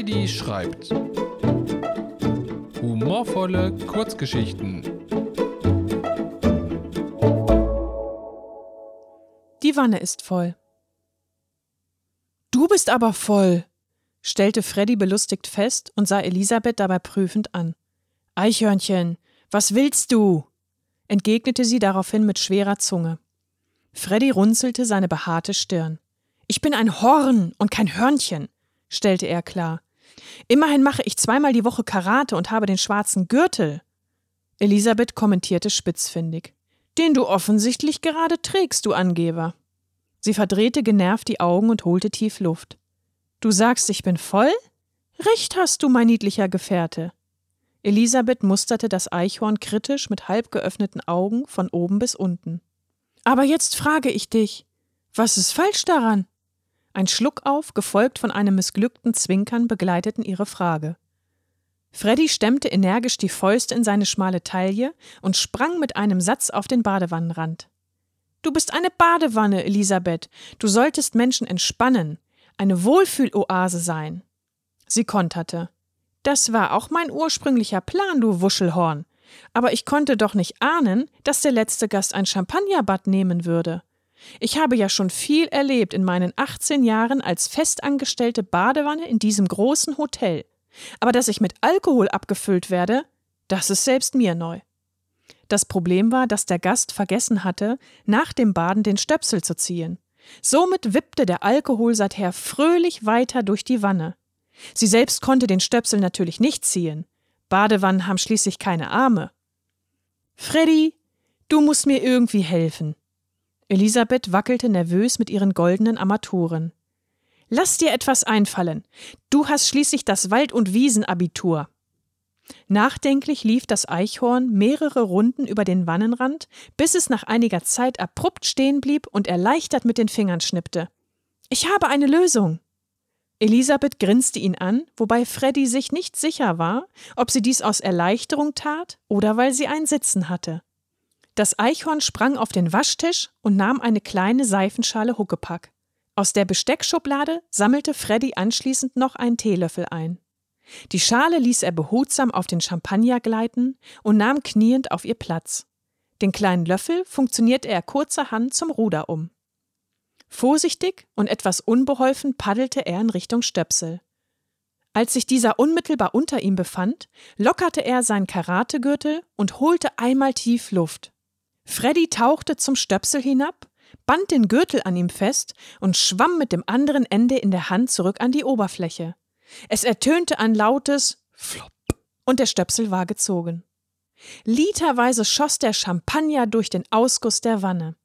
Heidi schreibt. Humorvolle Kurzgeschichten. Die Wanne ist voll. Du bist aber voll, stellte Freddy belustigt fest und sah Elisabeth dabei prüfend an. Eichhörnchen, was willst du? entgegnete sie daraufhin mit schwerer Zunge. Freddy runzelte seine behaarte Stirn. Ich bin ein Horn und kein Hörnchen, stellte er klar. Immerhin mache ich zweimal die Woche Karate und habe den schwarzen Gürtel. Elisabeth kommentierte spitzfindig. Den du offensichtlich gerade trägst, du Angeber. Sie verdrehte genervt die Augen und holte tief Luft. Du sagst, ich bin voll? Recht hast du, mein niedlicher Gefährte. Elisabeth musterte das Eichhorn kritisch mit halb geöffneten Augen von oben bis unten. Aber jetzt frage ich dich, was ist falsch daran? Ein Schluck auf, gefolgt von einem missglückten Zwinkern, begleiteten ihre Frage. Freddy stemmte energisch die Fäuste in seine schmale Taille und sprang mit einem Satz auf den Badewannenrand. Du bist eine Badewanne, Elisabeth. Du solltest Menschen entspannen, eine Wohlfühloase sein. Sie konterte. Das war auch mein ursprünglicher Plan, du Wuschelhorn. Aber ich konnte doch nicht ahnen, dass der letzte Gast ein Champagnerbad nehmen würde. Ich habe ja schon viel erlebt in meinen 18 Jahren als festangestellte Badewanne in diesem großen Hotel. Aber dass ich mit Alkohol abgefüllt werde, das ist selbst mir neu. Das Problem war, dass der Gast vergessen hatte, nach dem Baden den Stöpsel zu ziehen. Somit wippte der Alkohol seither fröhlich weiter durch die Wanne. Sie selbst konnte den Stöpsel natürlich nicht ziehen. Badewannen haben schließlich keine Arme. Freddy, du musst mir irgendwie helfen. Elisabeth wackelte nervös mit ihren goldenen Armaturen. Lass dir etwas einfallen. Du hast schließlich das Wald- und Wiesenabitur. Nachdenklich lief das Eichhorn mehrere Runden über den Wannenrand, bis es nach einiger Zeit abrupt stehen blieb und erleichtert mit den Fingern schnippte. Ich habe eine Lösung. Elisabeth grinste ihn an, wobei Freddy sich nicht sicher war, ob sie dies aus Erleichterung tat oder weil sie ein Sitzen hatte. Das Eichhorn sprang auf den Waschtisch und nahm eine kleine Seifenschale Huckepack. Aus der Besteckschublade sammelte Freddy anschließend noch einen Teelöffel ein. Die Schale ließ er behutsam auf den Champagner gleiten und nahm kniend auf ihr Platz. Den kleinen Löffel funktionierte er kurzerhand zum Ruder um. Vorsichtig und etwas unbeholfen paddelte er in Richtung Stöpsel. Als sich dieser unmittelbar unter ihm befand, lockerte er seinen Karategürtel und holte einmal tief Luft. Freddy tauchte zum Stöpsel hinab, band den Gürtel an ihm fest und schwamm mit dem anderen Ende in der Hand zurück an die Oberfläche. Es ertönte ein lautes Flop und der Stöpsel war gezogen. Literweise schoss der Champagner durch den Ausguss der Wanne.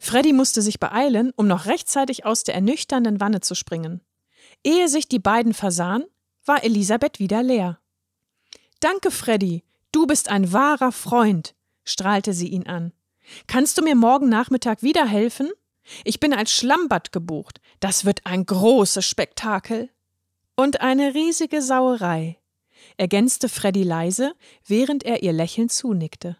Freddy musste sich beeilen, um noch rechtzeitig aus der ernüchternden Wanne zu springen. Ehe sich die beiden versahen, war Elisabeth wieder leer. Danke, Freddy, du bist ein wahrer Freund, strahlte sie ihn an. Kannst du mir morgen Nachmittag wieder helfen? Ich bin als Schlammbad gebucht. Das wird ein großes Spektakel. Und eine riesige Sauerei, ergänzte Freddy leise, während er ihr lächelnd zunickte.